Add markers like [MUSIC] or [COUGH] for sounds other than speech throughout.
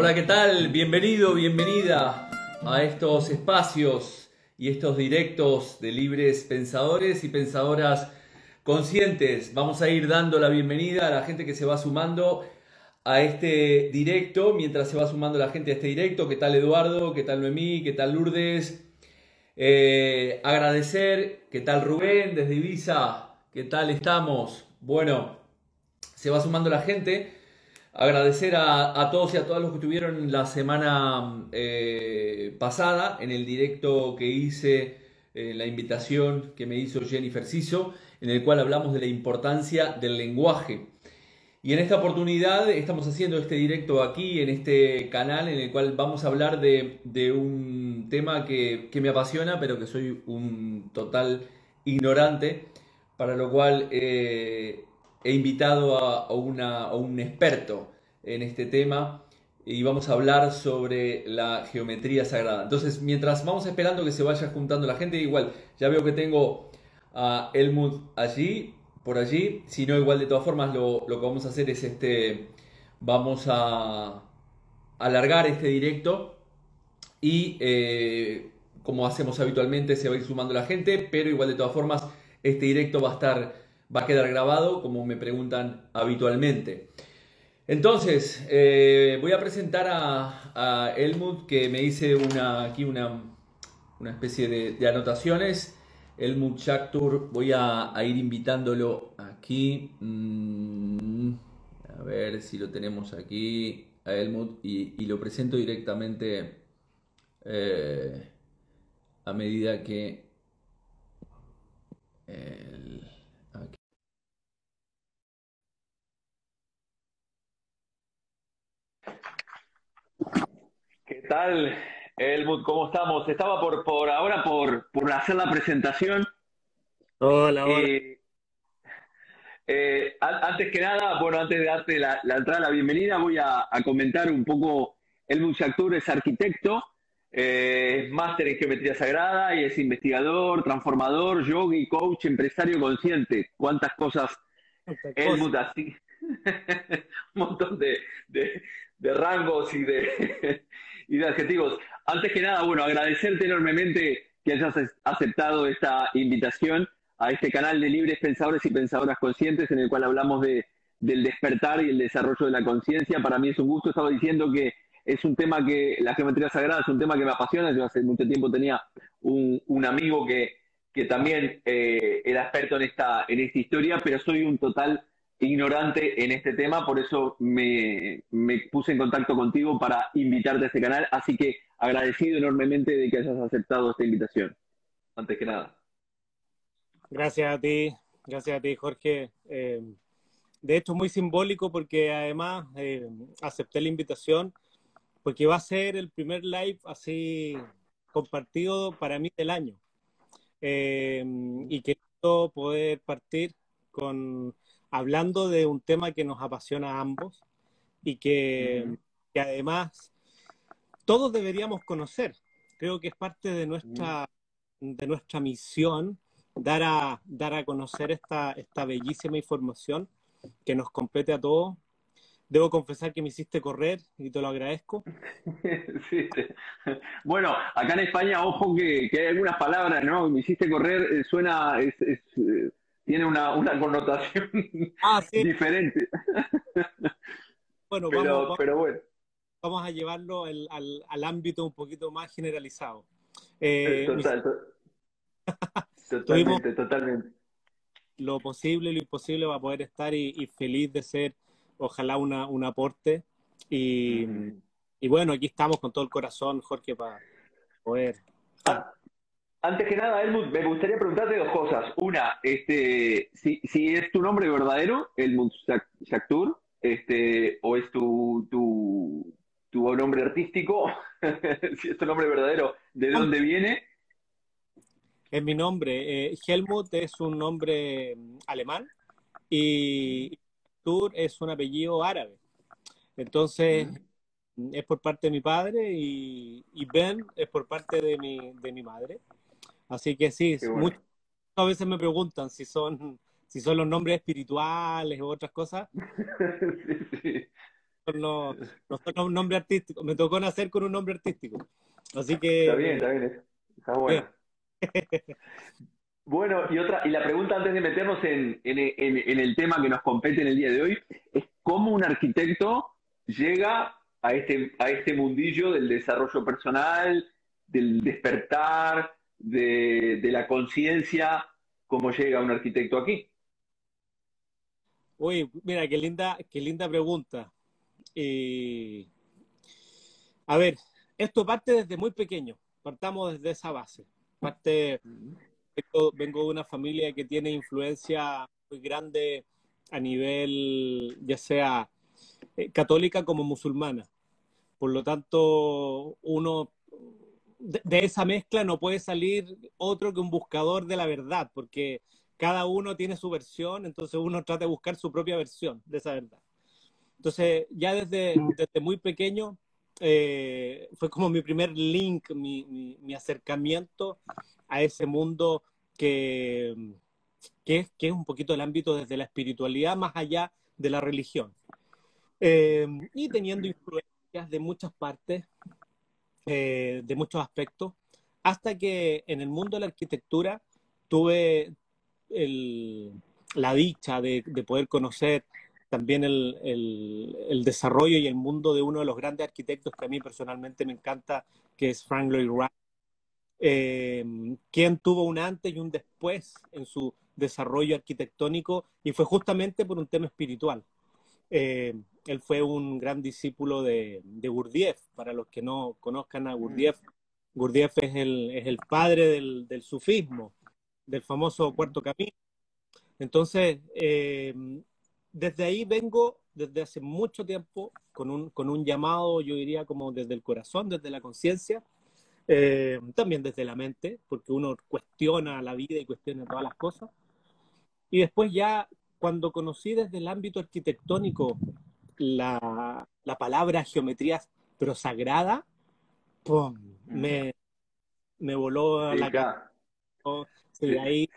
Hola, ¿qué tal? Bienvenido, bienvenida a estos espacios y estos directos de libres pensadores y pensadoras conscientes. Vamos a ir dando la bienvenida a la gente que se va sumando a este directo, mientras se va sumando la gente a este directo. ¿Qué tal Eduardo? ¿Qué tal Noemí? ¿Qué tal Lourdes? Eh, agradecer, ¿qué tal Rubén desde Ibiza? ¿Qué tal estamos? Bueno, se va sumando la gente. Agradecer a, todos y a todas los que estuvieron la semana eh, pasada en el directo que hice, eh, la invitación que me hizo Jennifer Ciso, en el cual hablamos de la importancia del lenguaje. Y en esta oportunidad estamos haciendo este directo aquí, en este canal, en el cual vamos a hablar de, un tema que, me apasiona, pero que soy un total ignorante, para lo cual eh, he invitado a, un experto en este tema y vamos a hablar sobre la geometría sagrada. Entonces, mientras vamos esperando que se vaya juntando la gente, igual ya veo que tengo a Elmut allí, por allí. Si no, igual de todas formas lo, que vamos a hacer es este, vamos a alargar este directo y eh, como hacemos habitualmente se va a ir sumando la gente, pero igual de todas formas este directo va a estar va a quedar grabado como me preguntan habitualmente. Entonces, eh, voy a presentar a, a, Helmut que me hice una, aquí una, una especie de, anotaciones. Helmut Schaktur, voy a, ir invitándolo aquí. Mm, a ver si lo tenemos aquí a Helmut y, lo presento directamente eh, a medida que... ¿Qué tal, Helmut? ¿Cómo estamos? Estaba por, por ahora por, hacer la presentación. Hola, hola. Eh, eh, antes que nada, bueno, antes de darte la, entrada, la bienvenida, voy a, comentar un poco. Helmut Shakur es arquitecto, eh, es máster en geometría sagrada y es investigador, transformador, yogi, coach, empresario consciente. ¿Cuántas cosas? Helmut, así. [LAUGHS] un montón de, de rangos y de, y de adjetivos. Antes que nada, bueno, agradecerte enormemente que hayas aceptado esta invitación a este canal de libres pensadores y pensadoras conscientes en el cual hablamos de, del despertar y el desarrollo de la conciencia. Para mí es un gusto, estaba diciendo que es un tema que, la geometría sagrada es un tema que me apasiona. Yo hace mucho tiempo tenía un, un amigo que, que también eh, era experto en esta, en esta historia, pero soy un total ignorante en este tema, por eso me, puse en contacto contigo para invitarte a este canal, así que agradecido enormemente de que hayas aceptado esta invitación, antes que nada. Gracias a ti, gracias a ti Jorge. Eh, de hecho, muy simbólico porque además eh, acepté la invitación porque va a ser el primer live así compartido para mí del año. Eh, y quiero poder partir con hablando de un tema que nos apasiona a ambos y que, además todos deberíamos conocer. Creo que es parte de nuestra, de nuestra misión dar a, dar a conocer esta, esta bellísima información que nos compete a todos. Debo confesar que me hiciste correr y te lo agradezco. [LAUGHS] Bueno, acá en España, ojo que, hay algunas palabras, ¿no? Me hiciste correr, eh, suena, es, eh, tiene una, connotación [LAUGHS] ah, diferente. Bueno, pero, vamos, bueno. Vamos a llevarlo al, ámbito un poquito más generalizado. Eh, [LAUGHS] totalmente, totalmente. Lo posible, lo imposible va a poder estar y, feliz de ser, ojalá, una, un aporte. Y, y, bueno, aquí estamos con todo el corazón, Jorge, para poder. Ah, antes que nada, Helmut, me gustaría preguntarte dos cosas. Una, este, si, si es tu nombre verdadero, Helmut Shakur, este, o es tu, tu, tu nombre artístico, [LAUGHS] si es tu nombre verdadero, ¿de dónde viene? Es mi nombre. Eh, Helmut es un nombre mm, alemán y Tur es un apellido árabe. Entonces, mm. es por parte de mi padre y, y Ben es por parte de mi, de mi madre. Así que sí, muchas veces me preguntan si son, si son los nombres espirituales u otras cosas. [LAUGHS] no, no un nombre artístico. Me tocó nacer con un nombre artístico. Así que. Está bien, está bien. Está bueno. bueno, [LAUGHS] y otra, y la pregunta antes de meternos en, el tema que nos compete en el día de hoy, es cómo un arquitecto llega a este, a este mundillo del desarrollo personal, del despertar, de, la conciencia, cómo llega un arquitecto aquí. Uy, mira, qué linda, qué linda pregunta. Eh, a ver, esto parte desde muy pequeño, partamos desde esa base. Parte, vengo, de una familia que tiene influencia muy grande a nivel, ya sea eh, católica como musulmana. Por lo tanto, uno de, esa mezcla no puede salir otro que un buscador de la verdad, porque cada uno tiene su versión, entonces uno trata de buscar su propia versión de esa verdad. Entonces, ya desde, desde muy pequeño eh, fue como mi primer link, mi, mi, acercamiento a ese mundo que, que, es, que, es, un poquito el ámbito desde la espiritualidad más allá de la religión. Eh, y teniendo influencias de muchas partes, eh, de muchos aspectos, hasta que en el mundo de la arquitectura tuve la dicha de, poder conocer también el, desarrollo y el mundo de uno de los grandes arquitectos que a mí personalmente me encanta, que es Frank Lloyd Wright, eh, quien tuvo un antes y un después en su desarrollo arquitectónico y fue justamente por un tema espiritual. Eh, él fue un gran discípulo de, Gurdjieff, para los que no conozcan a Gurdjieff. Gurdjieff es el, es el padre del, del sufismo, del famoso cuarto camino. Entonces, eh, desde ahí vengo, desde hace mucho tiempo, con un, con un llamado, yo diría, como desde el corazón, desde la conciencia, eh, también desde la mente, porque uno cuestiona la vida y cuestiona todas las cosas. Y después ya, cuando conocí desde el ámbito arquitectónico la, la palabra geometría, pero sagrada, ¡pum! Me, me voló la cara ahí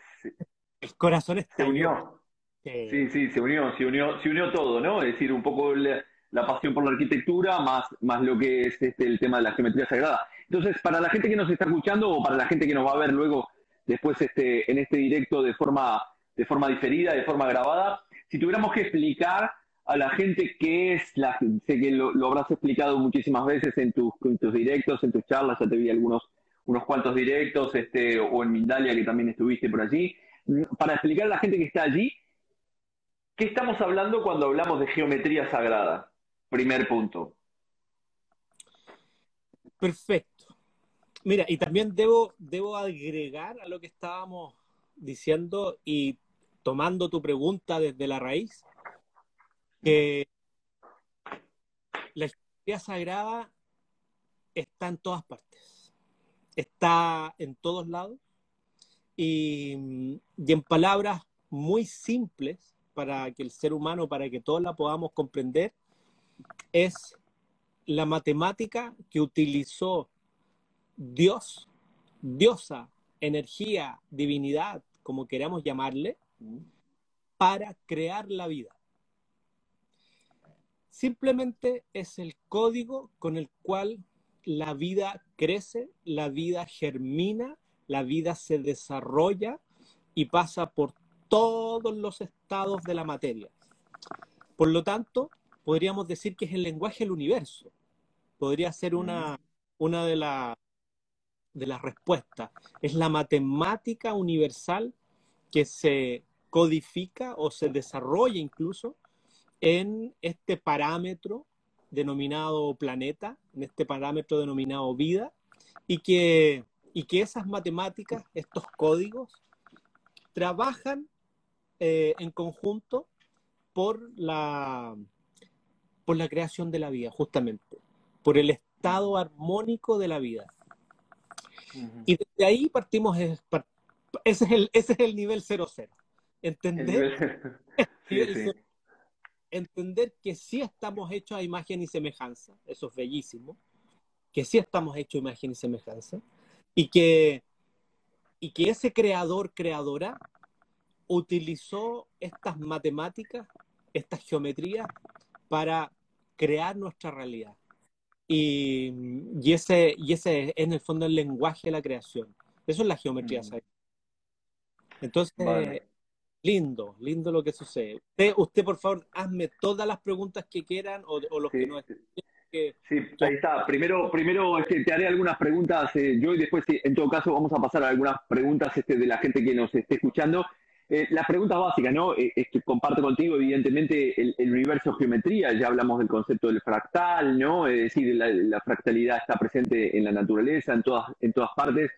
el corazón está se unió. Sí. sí, se unió, se unió, se unió todo, ¿no? Es decir, un poco la, pasión por la arquitectura más, más lo que es este, el tema de la geometría sagrada. Entonces, para la gente que nos está escuchando o para la gente que nos va a ver luego después este, en este directo de forma, de forma diferida, de forma grabada, si tuviéramos que explicar a la gente qué es la, sé que lo, habrás explicado muchísimas veces en tus, en tus directos, en tus charlas, ya te vi algunos unos cuantos directos, este, o en Mindalia, que también estuviste por allí, para explicar a la gente que está allí, ¿qué estamos hablando cuando hablamos de geometría sagrada? Primer punto. Perfecto. Mira, y también debo, debo agregar a lo que estábamos diciendo y tomando tu pregunta desde la raíz, que la geometría sagrada está en todas partes está en todos lados y, en palabras muy simples para que el ser humano, para que todos la podamos comprender, es la matemática que utilizó Dios, diosa, energía, divinidad, como queramos llamarle, para crear la vida. Simplemente es el código con el cual la vida crece, la vida germina, la vida se desarrolla y pasa por todos los estados de la materia. Por lo tanto, podríamos decir que es el lenguaje del universo. Podría ser una, una de, de las respuestas. Es la matemática universal que se codifica o se desarrolla incluso en este parámetro denominado planeta, en este parámetro denominado vida, y que, y que esas matemáticas, estos códigos, trabajan eh, en conjunto por la, por la creación de la vida, justamente, por el estado armónico de la vida. Y desde ahí partimos, ese es el, ese es el nivel 00. Entender [LAUGHS] entender que sí estamos hechos a imagen y semejanza, eso es bellísimo, que sí estamos hechos a imagen y semejanza, y que, y que ese creador, creadora, utilizó estas matemáticas, estas geometrías, para crear nuestra realidad. Y, y, ese, y ese es en el fondo el lenguaje de la creación. Eso es la geometría mm. Entonces, lindo, lindo lo que sucede. Usted, usted, por favor, hazme todas las preguntas que quieran o, los que no Sí, ahí está. Primero, primero este, te haré algunas preguntas eh, yo y después, en todo caso, vamos a pasar a algunas preguntas este, de la gente que nos esté escuchando. Eh, las preguntas básicas, ¿no? Eh, comparto contigo, evidentemente, el, universo geometría, ya hablamos del concepto del fractal, ¿no? Es decir, la, fractalidad está presente en la naturaleza, en todas, en todas partes.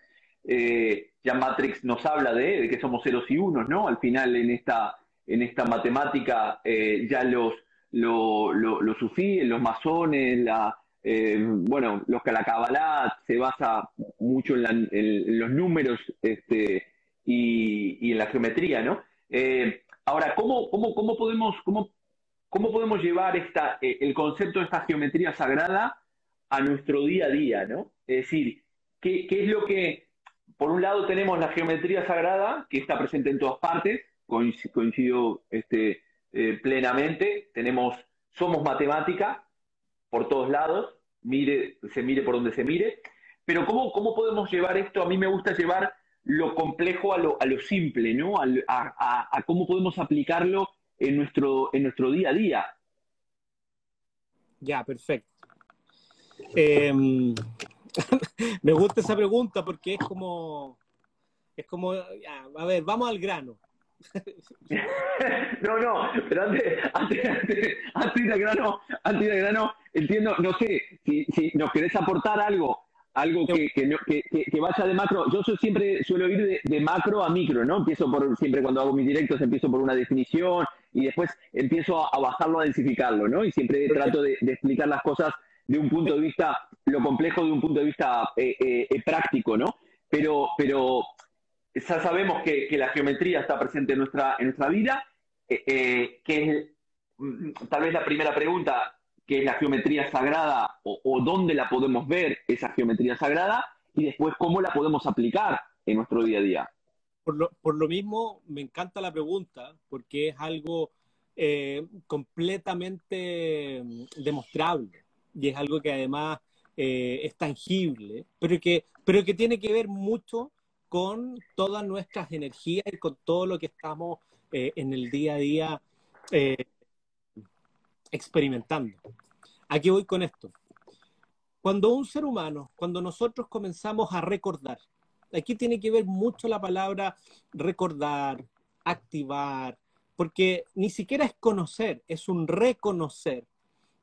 Ya Matrix nos habla de, que somos ceros y unos, ¿no? Al final, en esta, en esta matemática, ya los lo, lo, los sufíes, los masones, la, eh, bueno, los que la Kabbalah se basa mucho en, los números este, y, en la geometría, ¿no? Eh, ahora, ¿cómo, cómo, cómo podemos, cómo, cómo podemos llevar esta, eh, el concepto de esta geometría sagrada a nuestro día a día, ¿no? Es decir, ¿qué, qué es lo que, por un lado tenemos la geometría sagrada, que está presente en todas partes, coincido este, eh, plenamente. Tenemos, somos matemática por todos lados, mire, se mire por donde se mire. Pero ¿cómo, cómo podemos llevar esto? A mí me gusta llevar lo complejo a lo, simple, ¿no? A, cómo podemos aplicarlo en nuestro, en nuestro día a día. Ya, perfecto. Em, [LAUGHS] me gusta esa pregunta porque es como, es como, a ver, vamos al grano. [LAUGHS] no, no, pero antes, antes, antes, de grano, antes de grano, entiendo, no sé, si, si nos querés aportar algo, algo que, que, que, vaya de macro, yo siempre suelo ir de, macro a micro, ¿no? Empiezo por, siempre cuando hago mis directos, empiezo por una definición y después empiezo a, bajarlo, a densificarlo, ¿no? Y siempre trato de, explicar las cosas de un punto de vista, lo complejo de un punto de vista eh, eh, eh, práctico, ¿no? Pero, pero ya sabemos que, la geometría está presente en nuestra, en nuestra vida, eh, eh, que es mm, tal vez la primera pregunta, que es la geometría sagrada o, dónde la podemos ver esa geometría sagrada y después cómo la podemos aplicar en nuestro día a día. Por lo, mismo, me encanta la pregunta porque es algo eh, completamente mm, demostrable y es algo que además es tangible, pero que, pero que tiene que ver mucho con todas nuestras energías y con todo lo que estamos eh, en el día a día eh, experimentando. Aquí voy con esto. Cuando un ser humano, cuando nosotros comenzamos a recordar, aquí tiene que ver mucho la palabra recordar, activar, porque ni siquiera es conocer, es un reconocer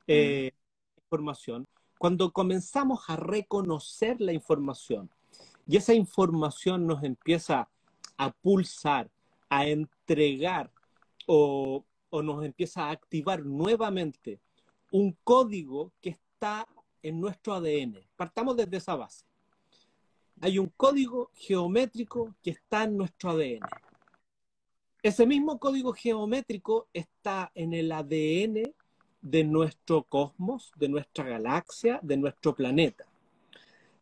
eh, mm. información. Cuando comenzamos a reconocer la información, y esa información nos empieza a pulsar, a entregar o, nos empieza a activar nuevamente un código que está en nuestro ADN. Partamos desde esa base. Hay un código geométrico que está en nuestro ADN. Ese mismo código geométrico está en el ADN de nuestro cosmos, de nuestra galaxia, de nuestro planeta.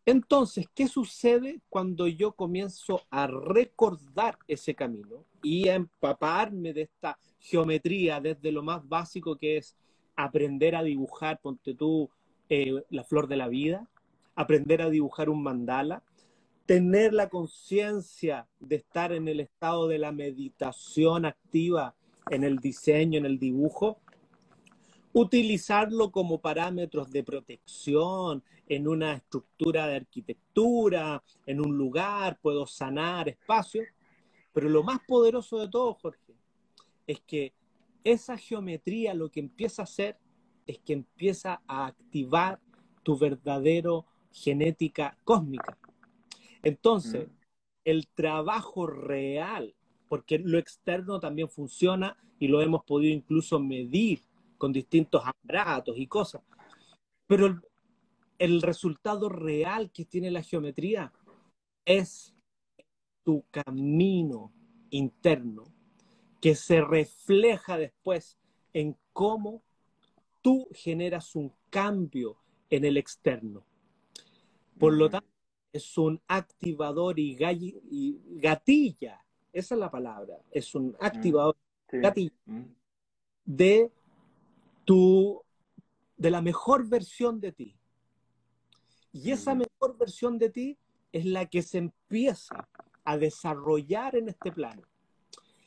Entonces, ¿qué sucede cuando yo comienzo a recordar ese camino y a empaparme de esta geometría desde lo más básico que es aprender a dibujar, ponte tú, eh, la flor de la vida, aprender a dibujar un mandala, tener la conciencia de estar en el estado de la meditación activa, en el diseño, en el dibujo, utilizarlo como parámetros de protección en una estructura de arquitectura, en un lugar, puedo sanar espacio, pero lo más poderoso de todo, Jorge, es que esa geometría lo que empieza a hacer es que empieza a activar tu verdadero genética cósmica. Entonces, mm. el trabajo real, porque lo externo también funciona y lo hemos podido incluso medir con distintos aparatos y cosas. Pero el, resultado real que tiene la geometría es tu camino interno que se refleja después en cómo tú generas un cambio en el externo. Por lo tanto, es un activador y, gatilla, esa es la palabra, es un activador gatilla de tu de la mejor versión de ti. Y esa mejor versión de ti es la que se empieza a desarrollar en este plano.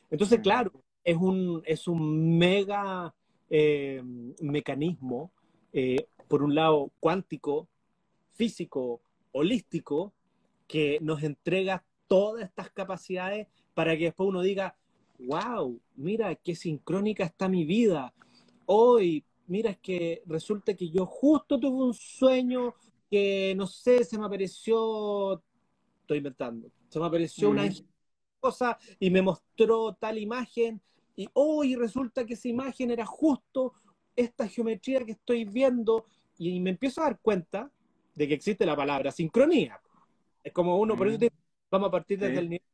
Entonces, claro, es un, es un mega eh, mecanismo, eh, por un lado cuántico, físico, holístico, que nos entrega todas estas capacidades para que después uno diga, wow, mira qué sincrónica está mi vida. Hoy, mira, es que resulta que yo justo tuve un sueño que, no sé, se me apareció, estoy inventando, se me apareció una cosa y me mostró tal imagen y hoy resulta que esa imagen era justo esta geometría que estoy viendo y me empiezo a dar cuenta de que existe la palabra sincronía. Es como uno, por eso Mm. te- vamos a partir desde Sí. el nivel.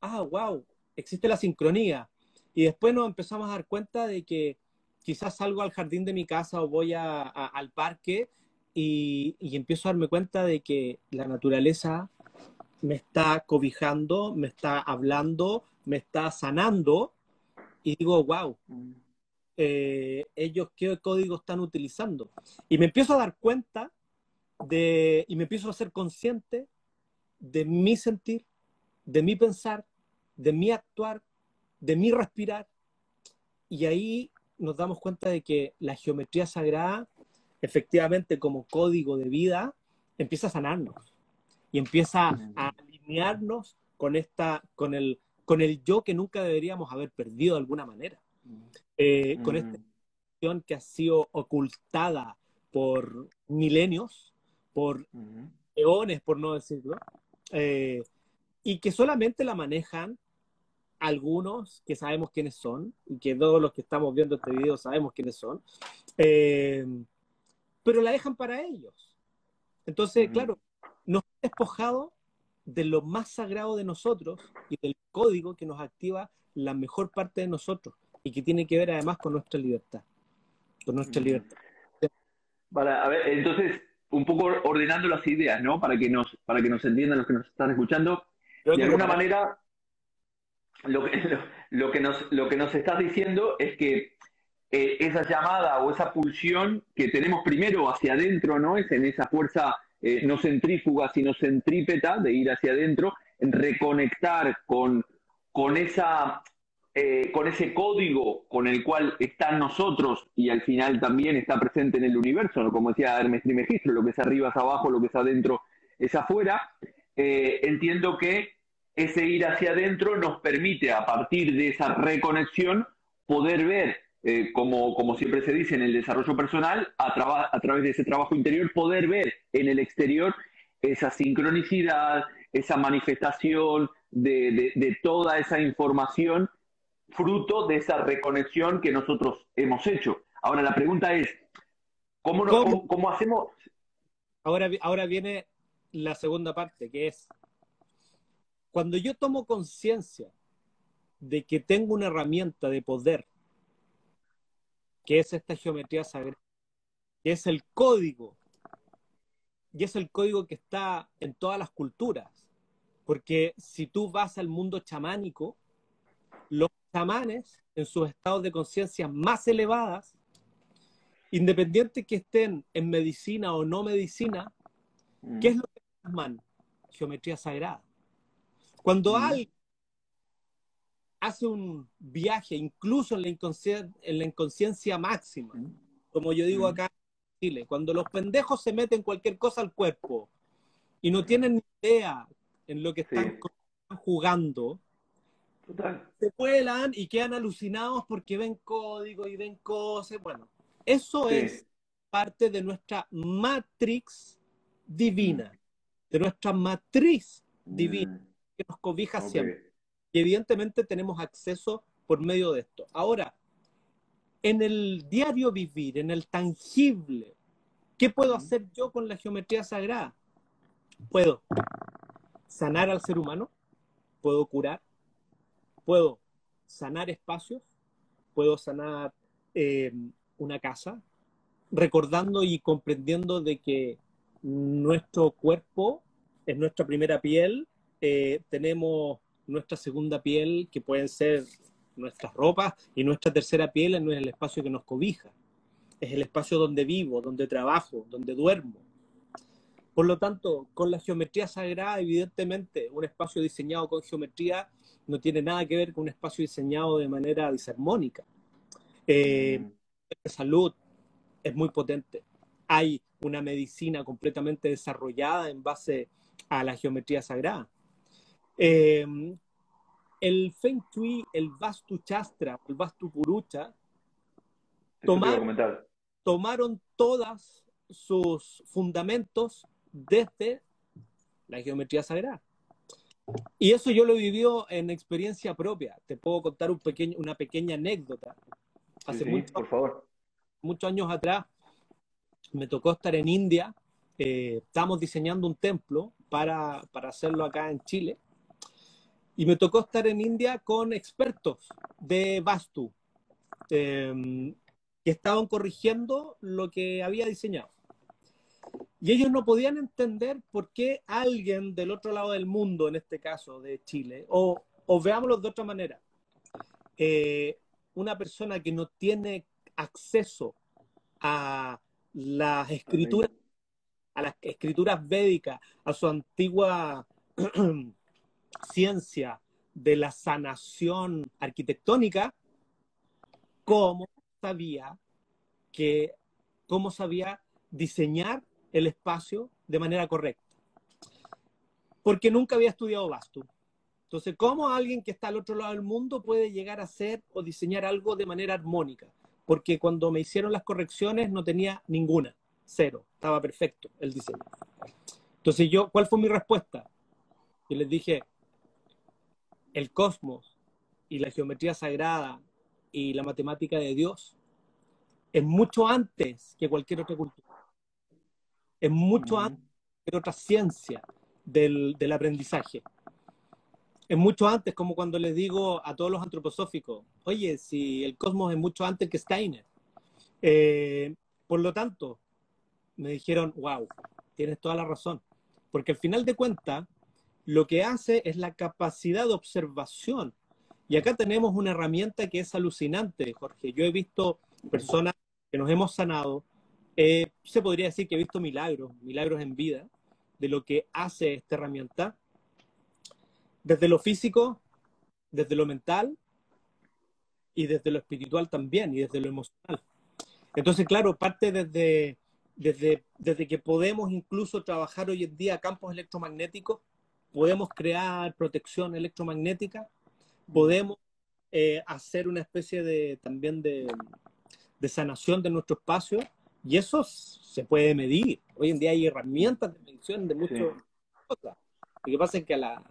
Ah, wow, existe la sincronía. Y después nos empezamos a dar cuenta de que quizás salgo al jardín de mi casa o voy a- a- al parque y, y empiezo a darme cuenta de que la naturaleza me está cobijando, me está hablando, me está sanando y digo, wow, Mm. eh, ellos qué código están utilizando. Y me empiezo a dar cuenta de, y me empiezo a ser consciente de mi sentir, de mi pensar, de mi actuar, de mi respirar. Y ahí nos damos cuenta de que la geometría sagrada, efectivamente como código de vida, empieza a sanarnos y empieza a alinearnos con, esta, con, el, con el yo que nunca deberíamos haber perdido de alguna manera. Eh, con esta información que ha sido ocultada por milenios, por Mm. eones, por no decirlo, eh, y que solamente la manejan algunos que sabemos quiénes son, y que todos los que estamos viendo este video sabemos quiénes son, eh, pero la dejan para ellos. Entonces, Ujú. claro, nos ha despojado de lo más sagrado de nosotros y del código que nos activa la mejor parte de nosotros y que tiene que ver además con nuestra libertad. Con nuestra Ujú. libertad. Para, a ver, entonces, un poco ordenando las ideas, ¿no? Para que nos, para que nos entiendan los que nos están escuchando. Creo De alguna para- manera, lo que, [LAUGHS] lo, que nos, lo que nos estás diciendo es que eh, esa llamada o esa pulsión que tenemos primero hacia adentro, ¿no? Es en esa fuerza eh, no centrífuga, sino centrípeta de ir hacia adentro, en reconectar con, con, esa, eh, con ese código con el cual están nosotros y al final también está presente en el universo. Como decía Hermes Trismegisto, lo que es arriba es abajo, lo que es adentro es afuera. Entiendo que ese ir hacia adentro nos permite, a partir de esa reconexión, poder ver, eh, como, como siempre se dice en el desarrollo personal, a, traba- a través de ese trabajo interior, poder ver en el exterior esa sincronicidad, esa manifestación de, de- de toda esa información, fruto de esa reconexión que nosotros hemos hecho. Ahora, la pregunta es, ¿cómo, ¿Cómo? cómo- hacemos? Ahora, ahora viene la segunda parte, que es cuando yo tomo conciencia de que tengo una herramienta de poder, que es esta geometría sagrada, que es el código, y es el código que está en todas las culturas, porque si tú vas al mundo chamánico, los chamanes en sus estados de conciencia más elevadas, independiente que estén en medicina o no medicina, ¿Qué es lo que plasman? Geometría sagrada. Cuando alguien hace un viaje, incluso en la, inconscien- en la inconsciencia máxima, como yo digo acá en Chile, cuando los pendejos se meten cualquier cosa al cuerpo y no tienen ni idea en lo que están Sí. jugando, Total. se vuelan y quedan alucinados porque ven código y ven cosas. Bueno, eso Sí. es parte de nuestra matrix divina, de nuestra matriz divina Mm, que nos cobija siempre. Y evidentemente tenemos acceso por medio de esto. Ahora, en el diario vivir, en el tangible, ¿qué puedo hacer yo con la geometría sagrada? Puedo sanar al ser humano, puedo curar, puedo sanar espacios, puedo sanar eh, una casa, recordando y comprendiendo de que nuestro cuerpo es nuestra primera piel, eh, tenemos nuestra segunda piel, que pueden ser nuestras ropas, y nuestra tercera piel en el espacio que nos cobija. es el espacio donde vivo, donde trabajo, donde duermo. Por lo tanto, con la geometría sagrada, evidentemente, un espacio diseñado con geometría no tiene nada que ver con un espacio diseñado de manera disarmónica. Eh, mm. salud es muy potente. Hay una medicina completamente desarrollada en base a la geometría sagrada. Eh, el Feng Shui, el Vastu Chastra, el Vastu Purucha, tomaron, tomaron todos sus fundamentos desde la geometría sagrada. Y eso yo lo vivido en experiencia propia. Te puedo contar un pequeño, una pequeña anécdota. Hace por favor. muchos años atrás me tocó estar en India. Eh, estamos diseñando un templo para, para hacerlo acá en Chile y me tocó estar en India con expertos de Vastu em, que estaban corrigiendo lo que había diseñado. Y ellos no podían entender por qué alguien del otro lado del mundo, en este caso de Chile, o, o veámoslo de otra manera, eh, una persona que no tiene acceso a las escrituras, a las escrituras védicas, a su antigua [CLEARS THROAT] ciencia de la sanación arquitectónica, cómo sabía que, cómo sabía diseñar el espacio de manera correcta. Porque nunca había estudiado Vastu. Entonces, ¿cómo alguien que está al otro lado del mundo puede llegar a hacer o diseñar algo de manera armónica? Porque cuando me hicieron las correcciones no tenía ninguna, cero, estaba perfecto el diseño. Entonces, yo, ¿cuál fue mi respuesta? Y les dije, el cosmos y la geometría sagrada y la matemática de Dios es mucho antes que cualquier otra cultura. Es mucho antes que otra ciencia del, aprendizaje. Es mucho antes, como cuando les digo a todos los antroposóficos, oye, si el cosmos es mucho antes que Steiner. Eh, por lo tanto, me dijeron, wow, tienes toda la razón. Porque al final de cuentas, lo que hace es la capacidad de observación. Y acá tenemos una herramienta que es alucinante, Jorge. Yo he visto personas que nos hemos sanado. Eh, se podría decir que he visto milagros, milagros en vida, de lo que hace esta herramienta. Desde lo físico, desde lo mental y desde lo espiritual también y desde lo emocional. Entonces, claro, parte desde, desde, desde que podemos incluso trabajar hoy en día campos electromagnéticos podemos crear protección electromagnética, podemos eh, hacer una especie de también de, sanación de nuestro espacio y eso se puede medir. Hoy en día hay herramientas de medición de muchas cosas. Lo que pasa es que a la,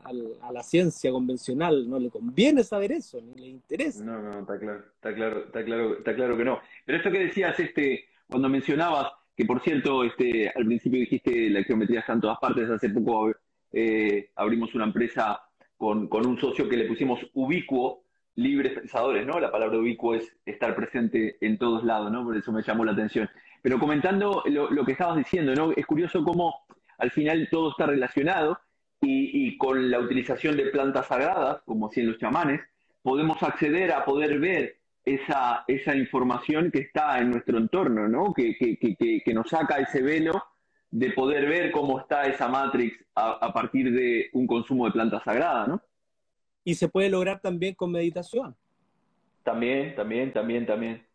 a, la, ciencia convencional no le conviene saber eso, ni le interesa. No, no, está claro, está claro, está claro, está claro que no. Pero esto que decías, este, cuando mencionabas, que por cierto, este, al principio dijiste la geometría está en todas partes, hace poco eh, abrimos una empresa con, un socio que le pusimos ubicuo, libres pensadores, ¿no? La palabra ubicuo es estar presente en todos lados, ¿no? Por eso me llamó la atención. Pero comentando lo, que estabas diciendo, ¿no? Es curioso cómo al final todo está relacionado y, con la utilización de plantas sagradas, como hacían los chamanes, podemos acceder a poder ver esa, esa información que está en nuestro entorno, ¿no? Que, que, que, que nos saca ese velo de poder ver cómo está esa matrix a, partir de un consumo de planta sagrada, ¿no? Y se puede lograr también con meditación. También, también, también, también.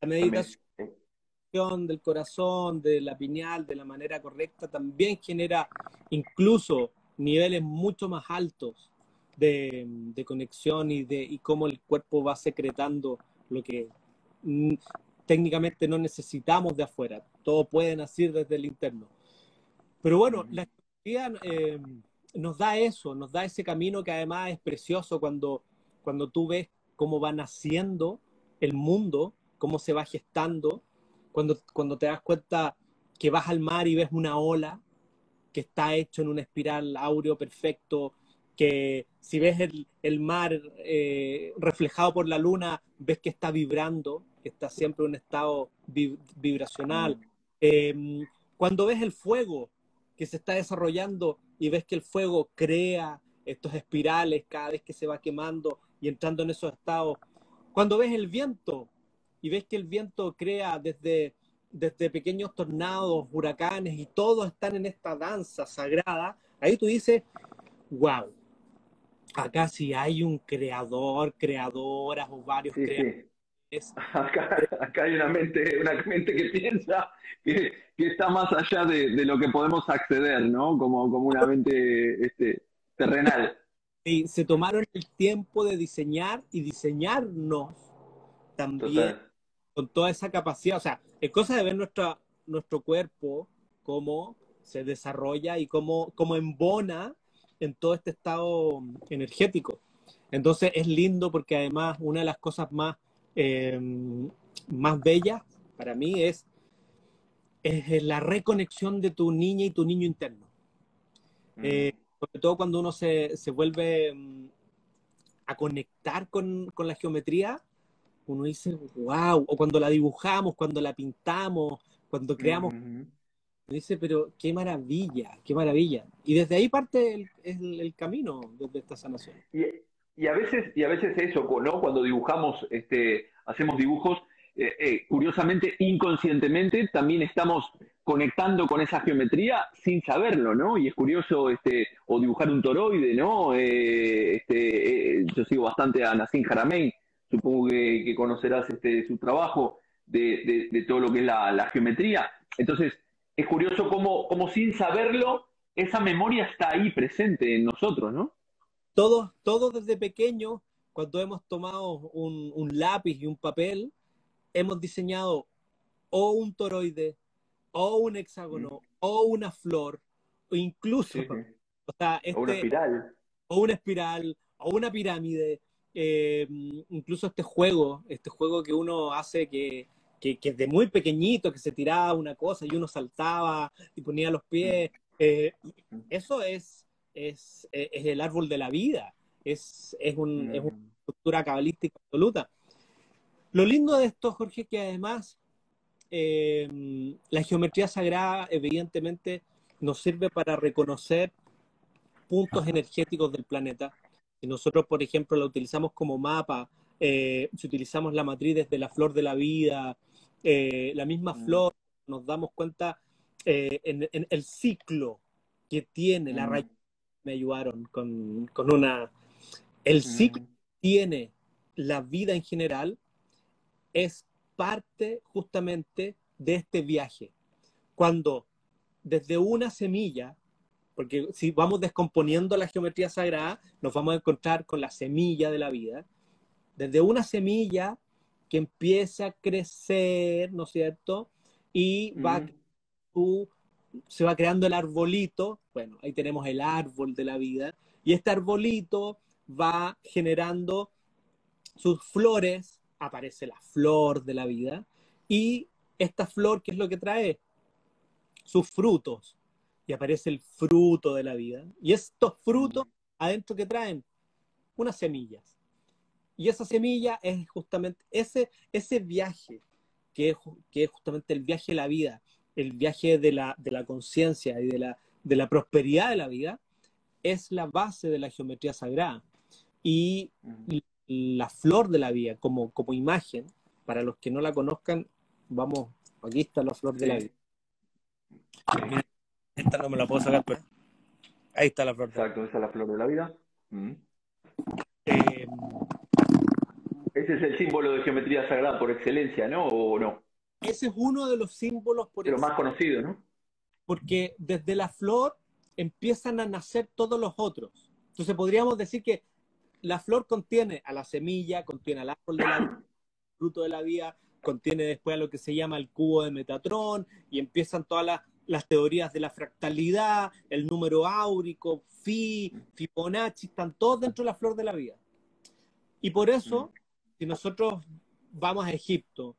La meditación del corazón, de la pineal, de la manera correcta, también genera incluso niveles mucho más altos de, de conexión y de y cómo el cuerpo va secretando lo que técnicamente no necesitamos de afuera. Todo puede nacer desde el interno. Pero bueno, la historia eh, nos da eso, nos da ese camino que además es precioso cuando, cuando tú ves cómo va naciendo el mundo, cómo se va gestando, cuando, cuando te das cuenta que vas al mar y ves una ola que está hecho en una espiral áureo perfecto, que si ves el, mar eh, reflejado por la luna, ves que está vibrando, que está siempre en un estado vibracional. Em, cuando ves el fuego, que se está desarrollando y ves que el fuego crea estos espirales cada vez que se va quemando y entrando en esos estados. Cuando ves el viento y ves que el viento crea desde, desde pequeños tornados, huracanes y todos están en esta danza sagrada, ahí tú dices, wow, acá sí hay un creador, creadoras o varios Sí, creadores. sí. [LAUGHS] Acá, acá hay una mente, una mente que piensa que, que está más allá de, de lo que podemos acceder, ¿no? Como, como una mente este, terrenal. Y se tomaron el tiempo de diseñar y diseñarnos también Total. con toda esa capacidad. O sea, es cosa de ver nuestra, nuestro cuerpo, cómo se desarrolla y cómo, cómo embona en todo este estado energético. Entonces es lindo porque además una de las cosas más, eh, más bellas para mí es, es la reconexión de tu niña y tu niño interno. Eh, sobre todo cuando uno se, se vuelve mm, a conectar con, con la geometría, uno dice, wow, o cuando la dibujamos, cuando la pintamos, cuando creamos, uno dice, pero qué maravilla, qué maravilla. Y desde ahí parte el, el- el camino desde esta sanación. Y, y a veces, y a veces eso, ¿no? Cuando dibujamos, este, hacemos dibujos, eh, eh, curiosamente, inconscientemente, también estamos conectando con esa geometría sin saberlo, ¿no? Y es curioso, este, o dibujar un toroide, ¿no? Eh, este, eh, yo sigo bastante a Nassim Haramein, supongo que, conocerás este, su trabajo de, de- de todo lo que es la, la geometría. Entonces, es curioso cómo, cómo sin saberlo, esa memoria está ahí presente en nosotros, ¿no? Todos, todos desde pequeños, cuando hemos tomado un, un lápiz y un papel, hemos diseñado o un toroide, o un hexágono, o una flor, o incluso, Sí, o sea, O una este, espiral. o una espiral, o una pirámide, eh, incluso este juego, este juego que uno hace que, que, que desde muy pequeñito, que se tiraba una cosa y uno saltaba y ponía los pies, eh, eso es, es, es el árbol de la vida, es, es, un, es una estructura cabalística absoluta. Lo lindo de esto, Jorge, que además eh, la geometría sagrada evidentemente nos sirve para reconocer puntos energéticos del planeta. Si nosotros, por ejemplo, la utilizamos como mapa, eh, si utilizamos la matriz desde la flor de la vida, eh, la misma Mm. flor, nos damos cuenta eh, en, en el ciclo que tiene la Mm. raíz. Me ayudaron con, con una... El ciclo que tiene la vida en general es parte justamente de este viaje. Cuando desde una semilla, porque si vamos descomponiendo la geometría sagrada, nos vamos a encontrar con la semilla de la vida, desde una semilla que empieza a crecer, ¿no es cierto? Y va, Mm. tú- se va creando el arbolito, bueno, ahí tenemos el árbol de la vida, y este arbolito va generando sus flores, aparece la flor de la vida, y esta flor, ¿qué es lo que trae? Sus frutos, y aparece el fruto de la vida, y estos frutos adentro que traen unas semillas. Y esa semilla es justamente ese, ese viaje, que es, que es justamente el viaje de la vida, el viaje de la, de la conciencia y de la, de la prosperidad de la vida, es la base de la geometría sagrada. Y la flor de la vida como, como imagen, para los que no la conozcan, vamos, aquí está la flor de la vida. Esta no me la puedo sacar, pero ahí está la flor de la vida. Exacto, esa es la flor de la vida. Mm. Eh, Ese es el símbolo de geometría sagrada por excelencia, ¿no? ¿O no? Ese es uno de los símbolos por De lo más conocido, ¿no? porque desde la flor empiezan a nacer todos los otros. Entonces podríamos decir que la flor contiene a la semilla, contiene al árbol de la fruto de la vida, contiene después a lo que se llama el cubo de Metatrón y empiezan todas las, las teorías de la fractalidad, el número áurico, Phi, Fibonacci, están todos dentro de la flor de la vida. Y por eso, si nosotros vamos a Egipto,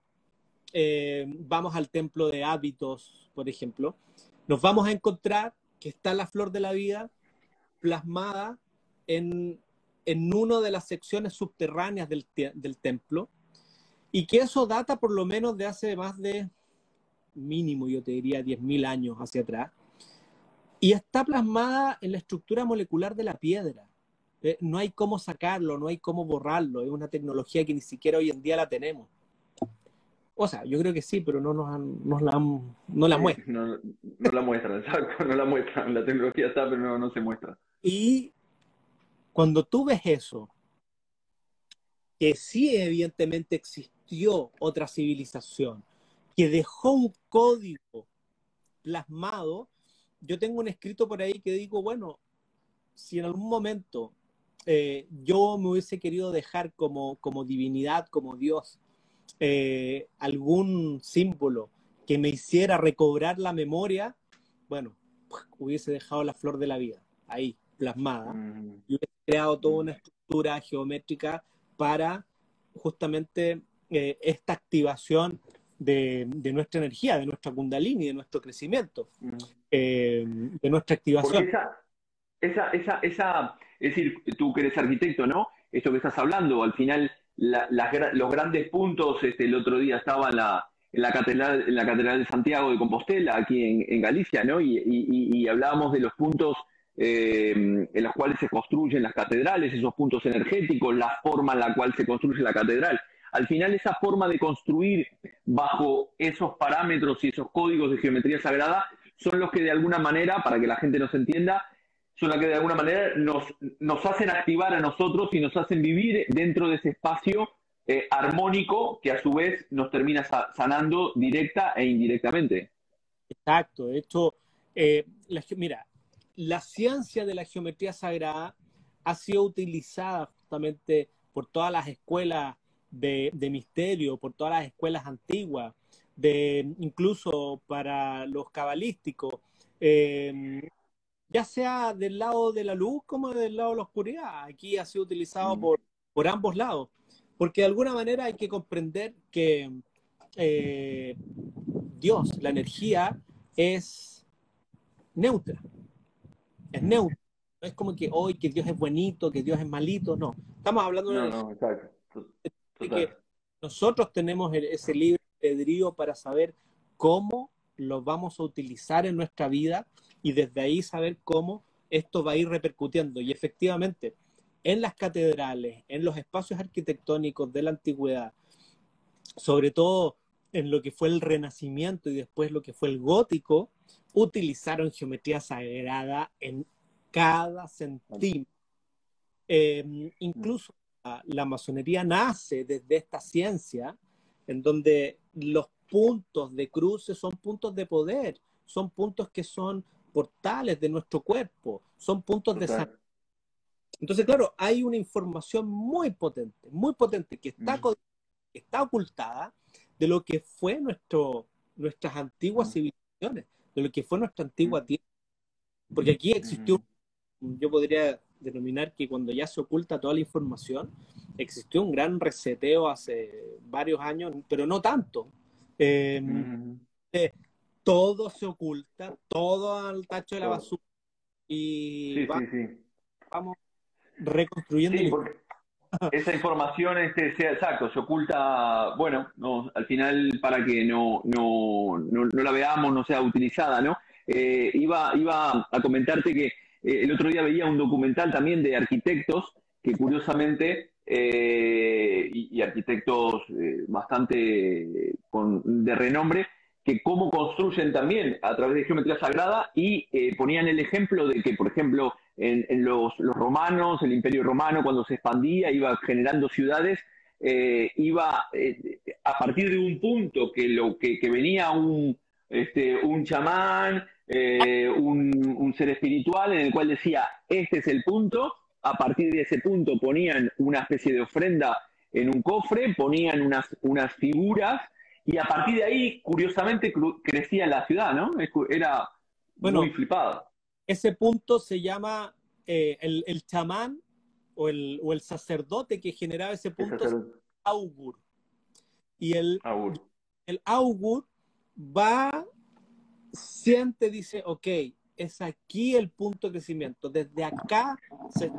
eh, vamos al templo de hábitos, por ejemplo, nos vamos a encontrar que está la flor de la vida plasmada en, en una de las secciones subterráneas del, del templo y que eso data por lo menos de hace más de mínimo, yo te diría, 10.000 años hacia atrás. Y está plasmada en la estructura molecular de la piedra. Eh, no hay cómo sacarlo, no hay cómo borrarlo. Es una tecnología que ni siquiera hoy en día la tenemos. O sea, yo creo que sí, pero no nos, nos la, no la muestran. No, no, la muestran, [LAUGHS] exacto, no la muestran. La tecnología está, pero no, no se muestra. Y cuando tú ves eso, que sí evidentemente existió otra civilización, que dejó un código plasmado, yo tengo un escrito por ahí que digo, bueno, si en algún momento eh, yo me hubiese querido dejar como, como divinidad, como Dios, eh, algún símbolo que me hiciera recobrar la memoria, bueno, hubiese dejado la flor de la vida ahí, plasmada, mm. y hubiese creado toda una estructura geométrica para justamente eh, esta activación de, nuestra energía, de nuestra kundalini, de nuestro crecimiento, mm. eh, de nuestra activación. Esa, esa, esa, es decir, tú que eres arquitecto, ¿no? Esto que estás hablando, al final los grandes puntos, este, el otro día estaba en la, en la, catedral, en la Catedral de Santiago de Compostela, aquí en, Galicia, ¿no? Y, hablábamos de los puntos eh, en los cuales se construyen las catedrales, esos puntos energéticos, la forma en la cual se construye la catedral. Al final, esa forma de construir bajo esos parámetros y esos códigos de geometría sagrada son los que de alguna manera, para que la gente nos entienda, son las que de alguna manera nos, nos hacen activar a nosotros y nos hacen vivir dentro de ese espacio eh, armónico que a su vez nos termina sanando directa e indirectamente. Exacto, de hecho, eh, mira, la ciencia de la geometría sagrada ha sido utilizada justamente por todas las escuelas de, misterio, por todas las escuelas antiguas, de, incluso para los cabalísticos, eh, ya sea del lado de la luz como del lado de la oscuridad. Aquí ha sido utilizado mm. por, por ambos lados, porque de alguna manera hay que comprender que eh, Dios, la energía, es neutra es neutro. No es como que hoy que Dios es bonito, que Dios es malito, no. Estamos hablando de, que nosotros tenemos ese libre albedrío para saber cómo lo vamos a utilizar en nuestra vida y desde ahí saber cómo esto va a ir repercutiendo. Y efectivamente, en las catedrales, en los espacios arquitectónicos de la antigüedad, sobre todo en lo que fue el Renacimiento y después lo que fue el gótico, utilizaron geometría sagrada en cada centímetro. Em, incluso la, masonería nace desde esta ciencia en donde los puntos de cruce son puntos de poder, son puntos que son portales de nuestro cuerpo, son puntos de salud. Entonces, claro, hay una información muy potente, muy potente, que está, mm. que está ocultada de lo que fue nuestro, nuestras antiguas mm. civilizaciones de lo que fue nuestra antigua mm. tierra. Porque aquí existió, yo podría denominar que cuando ya se oculta toda la información, existió un gran reseteo hace varios años, pero no tanto. Em, eh, todo se oculta, todo al tacho de la basura y vamos, reconstruyendo. esa información este, sea exacto, se oculta, bueno, no, al final para que no, no, no, la veamos, no sea utilizada, ¿no? Eh, iba, iba a comentarte que eh, el otro día veía un documental también de arquitectos que curiosamente, eh, y, arquitectos bastante con, de renombre, que cómo construyen también a través de geometría sagrada y ponían el ejemplo de que, por ejemplo, en, los, romanos, el imperio romano cuando se expandía, iba generando ciudades, eh, iba eh, a partir de un punto que, lo, que, venía un, este, un chamán, eh, un, ser espiritual en el cual decía, este es el punto, a partir de ese punto ponían una especie de ofrenda en un cofre, ponían unas, unas figuras y a partir de ahí, curiosamente, crecía la ciudad, ¿no? Era muy flipado ese punto se llama eh, el, chamán o el, o el, sacerdote que generaba ese punto es augur. Y el augur. el augur va, siente, dice, ok, es aquí el punto de crecimiento. Desde acá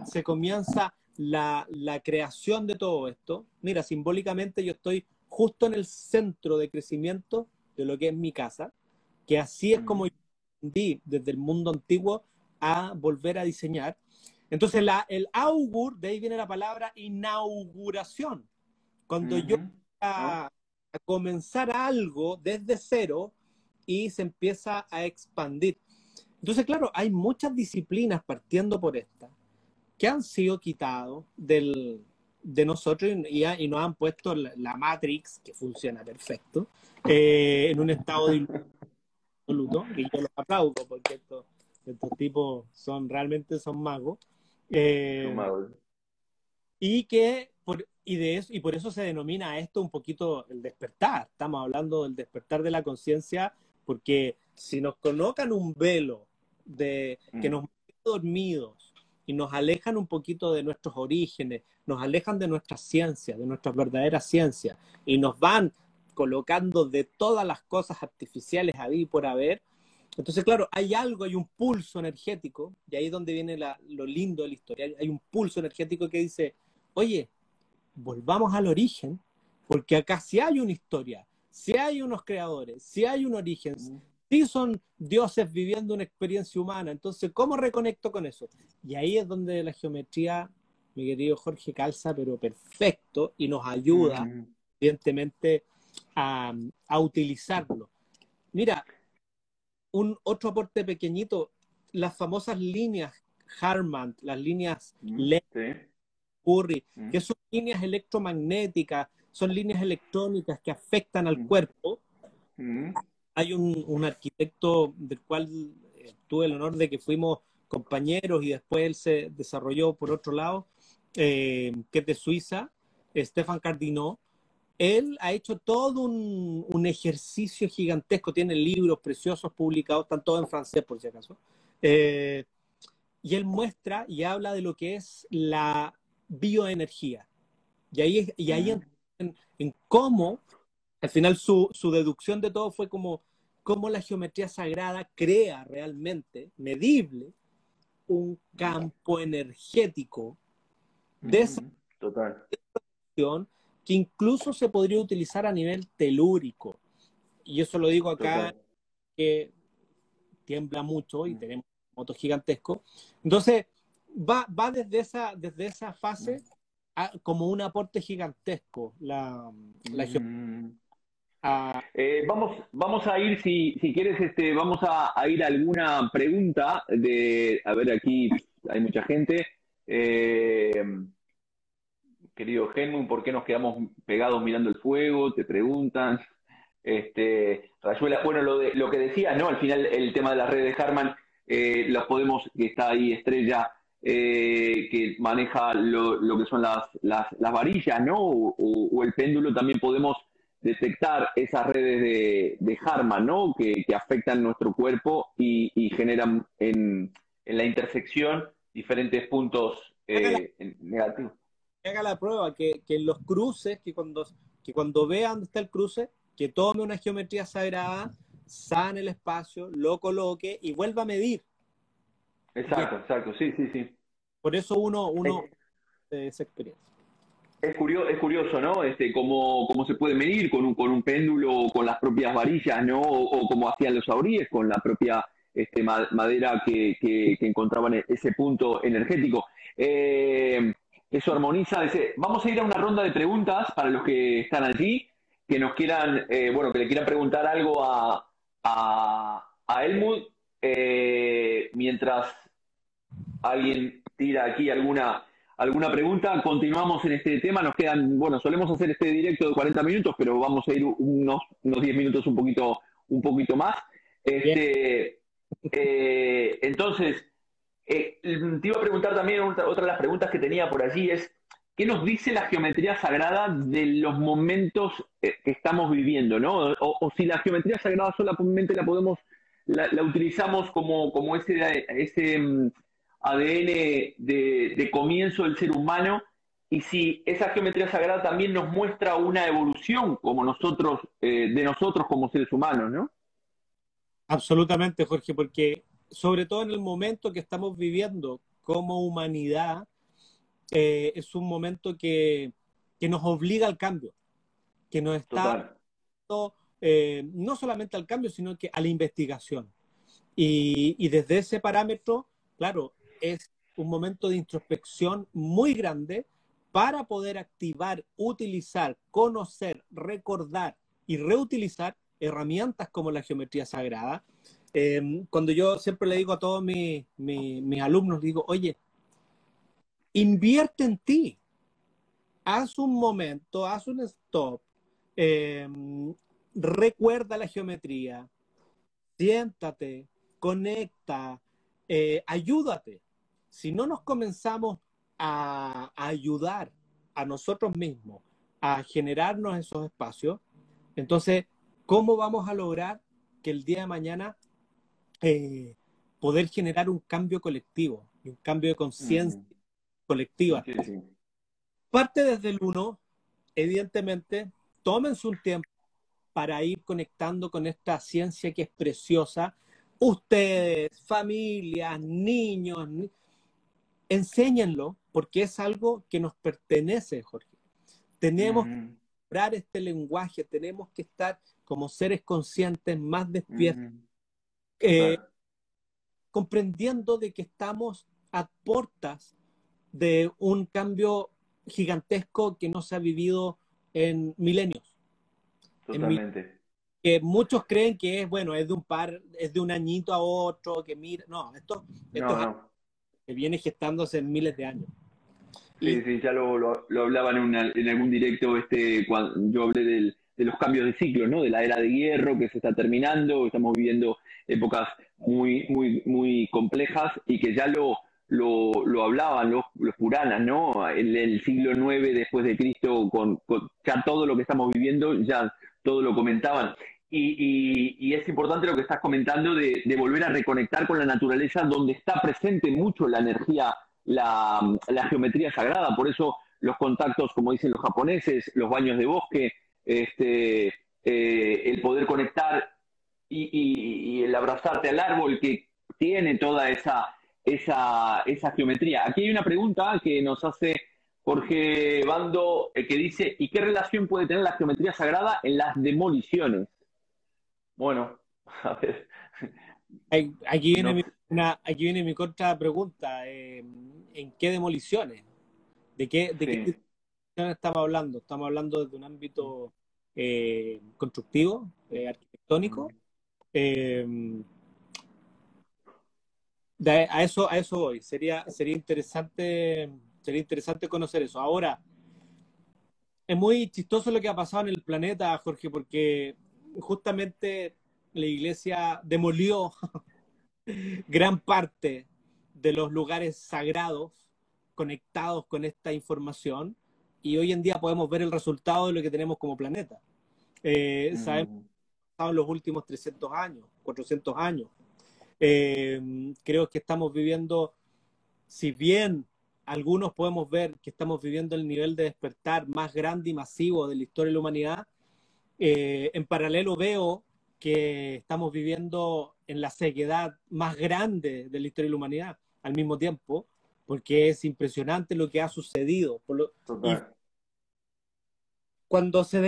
se, comienza la, la, creación de todo esto. Mira, simbólicamente yo estoy justo en el centro de crecimiento de lo que es mi casa, que así es como mm. yo desde el mundo antiguo a volver a diseñar. Entonces, la, el augur, de ahí viene la palabra inauguración. Cuando yo a comenzar algo desde cero y se empieza a expandir. Entonces, claro, hay muchas disciplinas partiendo por esta que han sido quitados del, de nosotros y, y, nos han puesto la, Matrix, que funciona perfecto, eh, en un estado de absoluto, y yo los aplaudo porque estos, estos tipos son realmente son magos. Eh. Y que por, y de eso, y por eso se denomina esto un poquito el despertar. Estamos hablando del despertar de la conciencia, porque si nos colocan un velo de que mm. nos mantiene dormidos y nos alejan un poquito de nuestros orígenes, nos alejan de nuestra ciencia, de nuestras verdaderas ciencias, y nos van colocando de todas las cosas artificiales ahí por haber. Entonces, claro, hay algo, hay un pulso energético, y ahí es donde viene lo lindo de la historia. Hay un pulso energético que dice, oye, volvamos al origen, porque acá sí hay una historia, si hay unos creadores, si hay un origen, sí son dioses viviendo una experiencia humana. Entonces, ¿cómo reconecto con eso? Y ahí es donde la geometría, mi querido Jorge, calza, pero perfecto, y nos ayuda, evidentemente, a, utilizarlo. Mira, un otro aporte pequeñito, las famosas líneas Harman, las líneas LED, Curry, que son líneas electromagnéticas, son líneas electrónicas que afectan al cuerpo. Hay un, arquitecto del cual eh, tuve el honor de que fuimos compañeros y después él se desarrolló por otro lado, eh, que es de Suiza, Stefan Cardinó. Él ha hecho todo un, ejercicio gigantesco, tiene libros preciosos publicados, están todos en francés por si acaso. Eh, y él muestra y habla de lo que es la bioenergía. Y ahí, y ahí en, en cómo, al final su, su, deducción de todo fue como cómo la geometría sagrada crea realmente, medible, un campo energético de esa Total. que incluso se podría utilizar a nivel telúrico. Y eso lo digo acá, que tiembla mucho y tenemos motos gigantescos. Entonces, va, va desde, esa, desde esa fase como un aporte gigantesco la, la mm. Eh, vamos, vamos a ir, si, si quieres, este, vamos a, ir a alguna pregunta de, a ver, aquí hay mucha gente. Eh, querido Genmu, ¿por qué nos quedamos pegados mirando el fuego? Te preguntan. Este, Rayuela, bueno, lo, de, lo que decías, ¿no? Al final el tema de las redes de Harman, eh, los podemos, que está ahí Estrella, eh, que maneja lo, que son las, las, varillas, ¿no? O, el péndulo, también podemos detectar esas redes de, de Harman, ¿no? Que, afectan nuestro cuerpo y, generan en, la intersección diferentes puntos eh, negativos. Haga la prueba que, en los cruces, que cuando, que cuando vea dónde está el cruce, que tome una geometría sagrada, sane el espacio, lo coloque y vuelva a medir. Exacto, exacto, sí, sí, sí. Por eso uno, uno de esa experiencia. Es curioso, es curioso, ¿no? Este, cómo, cómo se puede medir con un, con un péndulo con las propias varillas, ¿no? O, como hacían los sauríes con la propia este, madera que, que, encontraban ese punto energético. Eh, eso armoniza. vamos a ir a una ronda de preguntas para los que están allí, que nos quieran, eh, bueno, que le quieran preguntar algo a, a. Eh, mientras alguien tira aquí alguna, alguna pregunta, continuamos en este tema. Nos quedan, bueno, solemos hacer este directo de 40 minutos, pero vamos a ir unos, unos 10 minutos un poquito, un poquito más. Este, eh, entonces, eh, te iba a preguntar también, otra, de las preguntas que tenía por allí es, ¿qué nos dice la geometría sagrada de los momentos que estamos viviendo? ¿no? O, si la geometría sagrada solamente la podemos la, utilizamos como, como ese, ese mm, ADN de, comienzo del ser humano y si esa geometría sagrada también nos muestra una evolución como nosotros, eh, de nosotros como seres humanos, ¿no? Absolutamente, Jorge, porque sobre todo en el momento que estamos viviendo como humanidad, eh, es un momento que, nos obliga al cambio, que nos está eh, no solamente al cambio, sino que a la investigación. Y, desde ese parámetro, claro, es un momento de introspección muy grande para poder activar, utilizar, conocer, recordar y reutilizar herramientas como la geometría sagrada. Em, cuando yo siempre le digo a todos mis, mis, alumnos, digo, oye, invierte en ti, haz un momento, haz un stop, em, recuerda la geometría, siéntate, conecta, eh, ayúdate. Si no nos comenzamos a, ayudar a nosotros mismos a generarnos esos espacios, entonces, ¿cómo vamos a lograr que el día de mañana eh, poder generar un cambio colectivo, un cambio de conciencia colectiva? Parte desde el uno, evidentemente, tómense un tiempo para ir conectando con esta ciencia que es preciosa. Ustedes, familias, niños, enséñenlo porque es algo que nos pertenece, Jorge. Tenemos que hablar este lenguaje, tenemos que estar como seres conscientes más despiertos, eh, comprendiendo de que estamos a puertas de un cambio gigantesco que no se ha vivido en milenios. Totalmente. que muchos creen que es, bueno, es de un par, es de un añito a otro, que mira, no, esto, esto que viene gestándose en miles de años. Sí, sí, ya lo, lo, hablaban en, en, algún directo, este, cuando yo hablé del, de los cambios de ciclo, ¿no? De la era de hierro que se está terminando, estamos viviendo épocas muy, muy, muy complejas y que ya lo, lo, lo hablaban los, los Puranas, ¿no? En el siglo IX después de Cristo, con, ya todo lo que estamos viviendo, ya todo lo comentaban. Y, y, es importante lo que estás comentando de, de, volver a reconectar con la naturaleza, donde está presente mucho la energía, la, la, geometría sagrada. Por eso los contactos, como dicen los japoneses, los baños de bosque, este, eh, el poder conectar y, y, el abrazarte al árbol que tiene toda esa, esa, esa geometría. Aquí hay una pregunta que nos hace Jorge Bando, eh, que dice, ¿y qué relación puede tener la geometría sagrada en las demoliciones? Bueno, [LAUGHS] a ver. Aquí viene, mi, aquí viene mi contra pregunta. Eh, ¿En qué demoliciones? ¿De qué, de qué estamos hablando? ¿Estamos hablando de un ámbito eh, constructivo, arquitectónico? a, eso, a eso voy. Sería, sería, interesante, sería interesante conocer eso. Ahora, es muy chistoso lo que ha pasado en el planeta, Jorge, porque justamente la iglesia demolió [LAUGHS] gran parte de los lugares sagrados conectados con esta información y hoy en día podemos ver el resultado de lo que tenemos como planeta. Eh, mm. Sabemos en los últimos 300 años, 400 años. Eh, creo que estamos viviendo, si bien algunos podemos ver que estamos viviendo el nivel de despertar más grande y masivo de la historia de la humanidad, eh, en paralelo veo que estamos viviendo en la ceguedad más grande de la historia de la humanidad al mismo tiempo, porque es impresionante lo que ha sucedido. cuando [LAUGHS] se,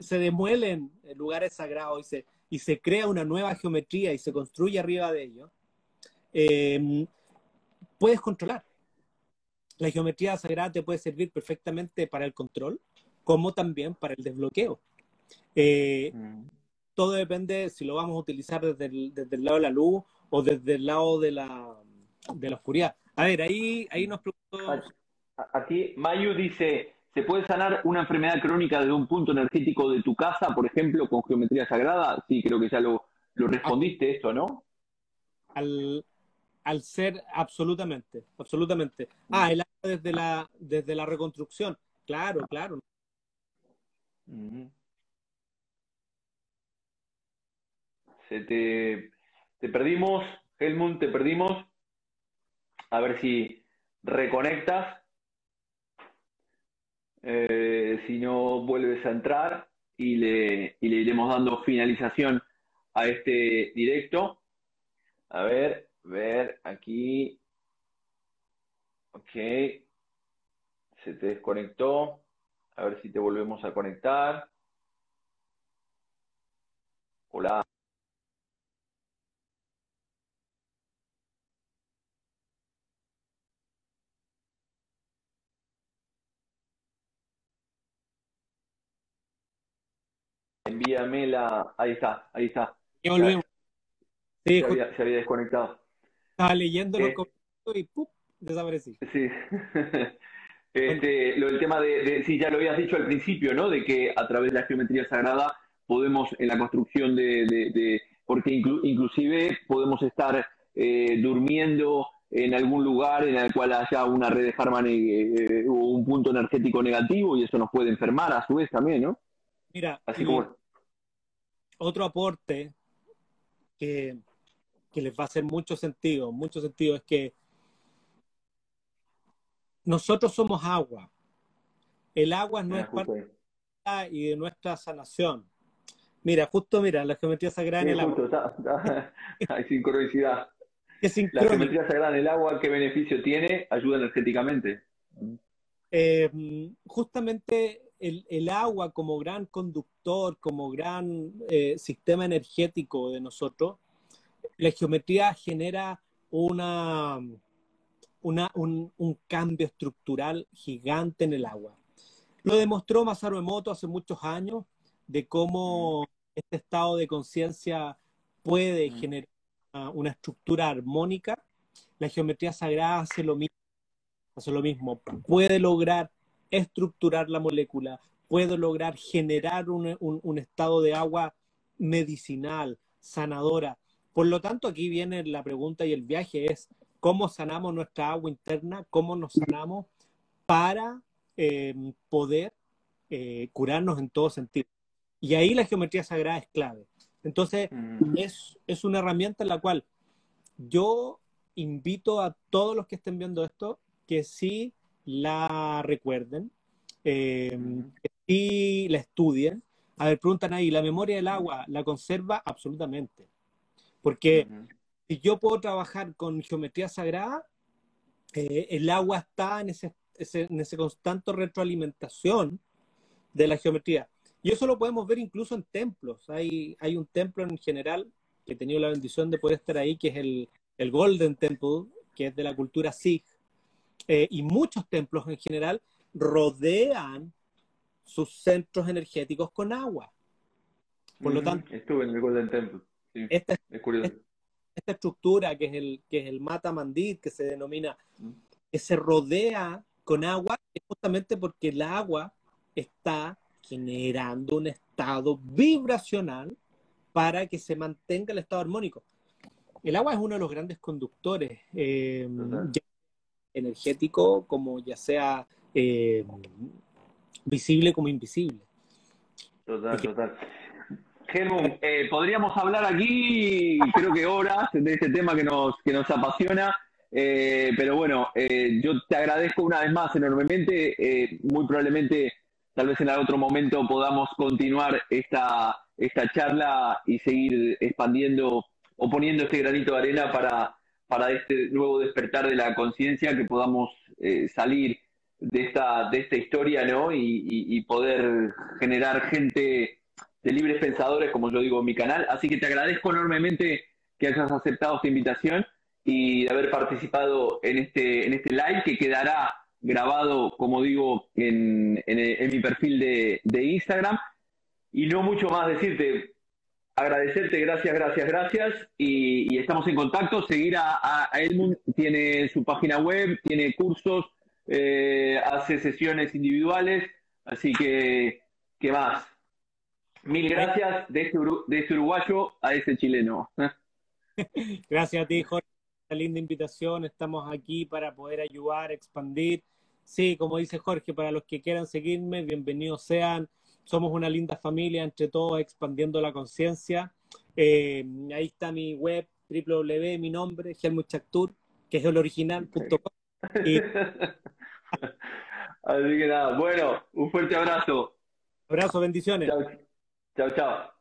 se demuelen lugares sagrados y se, y se crea una nueva geometría y se construye arriba de ello, eh, puedes controlar. La geometría sagrada te puede servir perfectamente para el control, como también para el desbloqueo. Eh, mm. Todo depende si lo vamos a utilizar desde el, lado de la luz o desde el lado de la, de la oscuridad. A ver, ahí, ahí nos preguntó... Aquí Mayu dice, ¿Se puede sanar una enfermedad crónica desde un punto energético de tu casa, por ejemplo, con geometría sagrada? Sí, creo que ya lo, respondiste esto, ¿no? Al, ser absolutamente, absolutamente. Ah, el desde la, desde la reconstrucción. Claro, claro. Se te, perdimos, Helmut, te perdimos. A ver si reconectas. Eh, si no vuelves a entrar y le, y le iremos dando finalización a este directo. A ver, ver aquí. Ok. Se te desconectó. A ver si te volvemos a conectar. Hola. Envíame la. Ahí está, ahí está. Y volvemos. Sí, se, había, se había desconectado. Estaba leyendo los comentarios y ¡pum! desaparecí. Sí. [LAUGHS] Este, lo del tema de, sí, ya lo habías dicho al principio, ¿no? De que a través de la geometría sagrada podemos en la construcción de, porque inclusive podemos estar eh, durmiendo en algún lugar en el cual haya una red de Harman eh, o un punto energético negativo y eso nos puede enfermar a su vez también, ¿no? Mira, Así como... otro aporte que, que les va a hacer mucho sentido, mucho sentido es que nosotros somos agua. El agua no es parte y de nuestra sanación. Mira, justo mira, la geometría sagrada en el agua. [LAUGHS] hay sincronicidad. La geometría sagrada en el agua, ¿qué beneficio tiene? Ayuda energéticamente. Eh, justamente el, agua como gran conductor, como gran eh, sistema energético de nosotros, la geometría genera una, un, cambio estructural gigante en el agua. Lo demostró Masaru Emoto hace muchos años de cómo este estado de conciencia puede mm. generar una, estructura armónica. La geometría sagrada hace lo mismo, hace lo mismo. Puede lograr estructurar la molécula, puede lograr generar un, un estado de agua medicinal, sanadora. Por lo tanto, aquí viene la pregunta y el viaje es, cómo sanamos nuestra agua interna, cómo nos sanamos para eh, poder eh, curarnos en todo sentido. Y ahí la geometría sagrada es clave. Entonces, mm. es, es una herramienta en la cual yo invito a todos los que estén viendo esto que sí la recuerden, eh, que sí la estudien. A ver, preguntan ahí, ¿la memoria del agua la conserva? Absolutamente. Porque si yo puedo trabajar con geometría sagrada, eh, el agua está en ese, en ese constante retroalimentación de la geometría. Y eso lo podemos ver incluso en templos. Hay, hay un templo en general que he tenido la bendición de poder estar ahí, que es el, el Golden Temple, que es de la cultura Sikh. Eh, y muchos templos en general rodean sus centros energéticos con agua. Por lo tanto, estuve en el Golden Temple. Sí, es curioso esta estructura que es el, que es el mata mandit, que se denomina, que se rodea con agua, es justamente porque el agua está generando un estado vibracional para que se mantenga el estado armónico. El agua es uno de los grandes conductores eh, energético, como ya sea eh, visible como invisible. Total, total. Helmut, eh, podríamos hablar aquí, creo que horas, de este tema que nos, que nos apasiona, eh, pero bueno, eh, yo te agradezco una vez más enormemente. muy probablemente, tal vez en otro momento podamos continuar esta, esta charla y seguir expandiendo o poniendo este granito de arena para, para este nuevo despertar de la conciencia, que podamos salir de esta, de esta historia ¿no? y poder generar gente de Libres Pensadores, como yo digo en mi canal. Así que te agradezco enormemente que hayas aceptado esta invitación y de haber participado en este, en este live que quedará grabado, como digo, en, en, mi perfil de, de, Instagram. Y no mucho más decirte, agradecerte, gracias, gracias, gracias. Y, estamos en contacto. Seguir a, a, Edmund, tiene su página web, tiene cursos, eh, hace sesiones individuales. Así que, ¿qué más? Mil gracias de este, este uruguayo a ese chileno. [LAUGHS] Gracias a ti, Jorge. Una linda invitación. Estamos aquí para poder ayudar, expandir. Sí, como dice Jorge, para los que quieran seguirme, bienvenidos sean. Somos una linda familia entre todos, expandiendo la conciencia. Eh, ahí está mi web, www, mi nombre, Helmut Chactur, que es el original.com. [LAUGHS] Así que nada, bueno, un fuerte abrazo. Abrazo, bendiciones. Chao, chao.